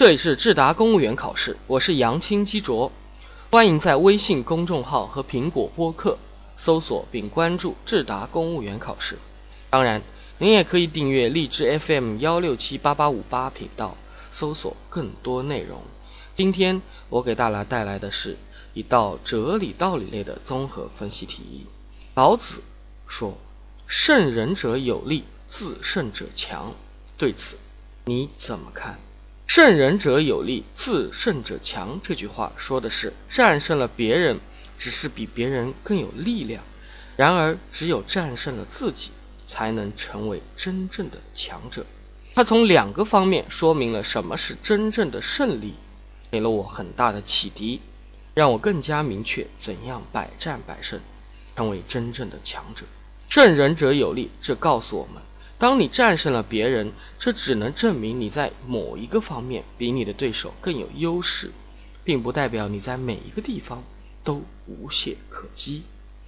这里是智达公务员考试，我是杨青基卓，欢迎在微信公众号和苹果播客搜索并关注智达公务员考试。当然，您也可以订阅荔枝 FM 幺六七八八五八频道，搜索更多内容。今天我给大家带来的是一道哲理道理类的综合分析题。老子说：“胜人者有力，自胜者强。”对此你怎么看？胜人者有力，自胜者强。这句话说的是战胜了别人，只是比别人更有力量。然而，只有战胜了自己，才能成为真正的强者。他从两个方面说明了什么是真正的胜利，给了我很大的启迪，让我更加明确怎样百战百胜，成为真正的强者。胜人者有力，这告诉我们。当你战胜了别人，这只能证明你在某一个方面比你的对手更有优势，并不代表你在每一个地方都无懈可击。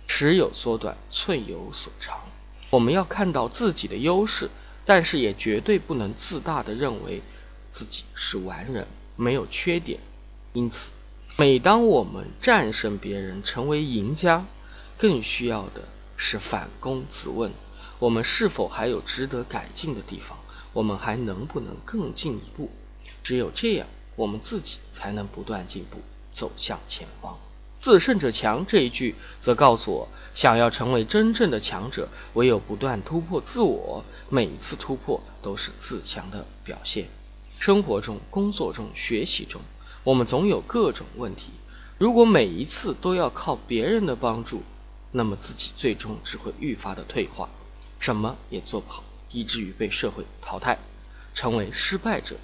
尺有所短，寸有所长。我们要看到自己的优势，但是也绝对不能自大的认为自己是完人，没有缺点。因此，每当我们战胜别人，成为赢家，更需要的是反躬自问。我们是否还有值得改进的地方？我们还能不能更进一步？只有这样，我们自己才能不断进步，走向前方。自胜者强这一句，则告诉我，想要成为真正的强者，唯有不断突破自我，每一次突破都是自强的表现。生活中、工作中、学习中，我们总有各种问题。如果每一次都要靠别人的帮助，那么自己最终只会愈发的退化。什么也做不好，以至于被社会淘汰，成为失败者。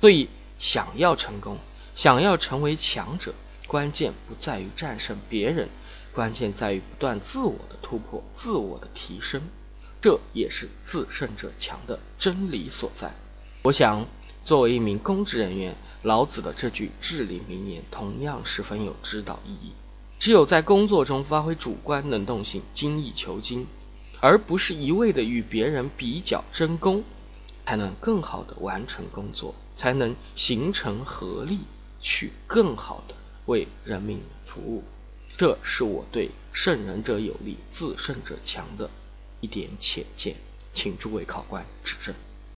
所以，想要成功，想要成为强者，关键不在于战胜别人，关键在于不断自我的突破、自我的提升。这也是自胜者强的真理所在。我想，作为一名公职人员，老子的这句至理名言同样十分有指导意义。只有在工作中发挥主观能动性，精益求精。而不是一味的与别人比较争功，才能更好的完成工作，才能形成合力，去更好的为人民服务。这是我对“胜人者有力，自胜者强”的一点浅见，请诸位考官指正。